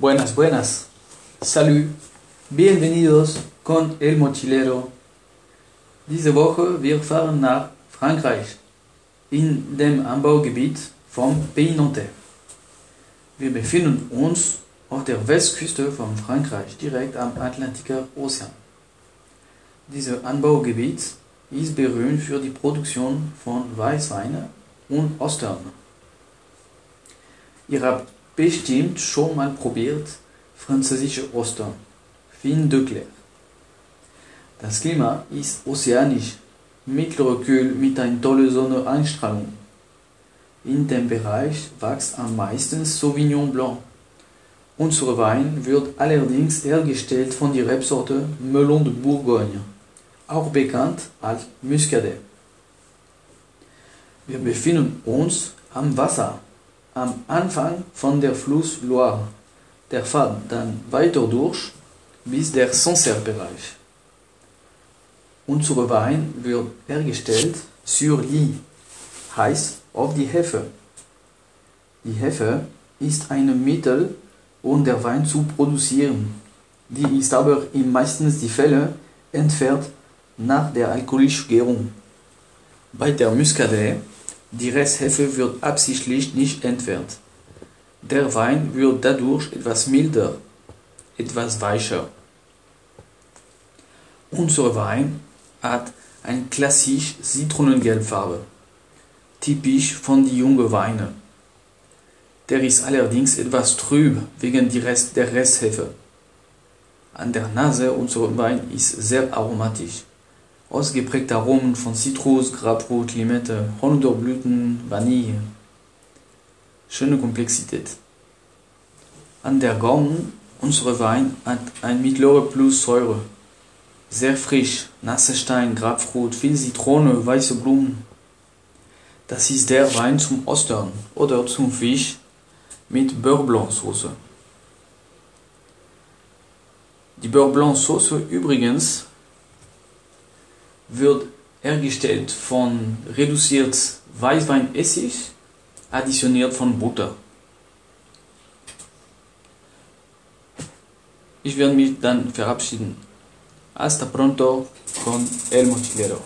Buenas, buenas. Salut. Bienvenidos con El Mochilero. Diese Woche wir fahren nach Frankreich, in dem Anbaugebiet vom Pays Nantais. Wir befinden uns auf der Westküste von Frankreich, direkt am Atlantiker Ozean. Dieses Anbaugebiet ist berühmt für die Produktion von Weißweine und Ostern. Ihr habt bestimmt schon mal probiert französische Ostern, fin de clair. Das Klima ist ozeanisch, mittlere Kühl mit einer tollen Sonneneinstrahlung. In dem Bereich wächst am meisten Sauvignon Blanc. Unser Wein wird allerdings hergestellt von der Rebsorte Melon de Bourgogne, auch bekannt als Muscadet. Wir befinden uns am Wasser, am Anfang von der Fluss Loire. Der fährt dann weiter durch bis der Sancerre-Bereich. Unser Wein wird hergestellt sur lit, heißt auf die Hefe. Die Hefe ist ein Mittel, um den Wein zu produzieren. Die ist aber in meistens die Fälle entfernt nach der alkoholischen Gärung. Bei der Muscadet, die Resthefe wird absichtlich nicht entfernt. Der Wein wird dadurch etwas milder, etwas weicher. Unser Wein hat eine klassisch Zitronengelbfarbe, typisch von den jungen Weinen. Der ist allerdings etwas trüb wegen der Resthefe. An der Nase unser Wein ist sehr aromatisch. Ausgeprägte Aromen von Zitrus, Grapefruit, Limette, Holunderblüten, Vanille. Schöne Komplexität. An der Gaumen unser Wein hat ein mittlere Plus Säure. Sehr frisch, nasse Stein, Grapefruit, viel Zitrone, weiße Blumen. Das ist der Wein zum Ostern oder zum Fisch mit Beurre Blanc Soße. Die Beurre Blanc Soße übrigens wird hergestellt von reduziert Weißweinessig, additioniert von Butter. Ich werde mich dann verabschieden. Hasta pronto con El Mochilero.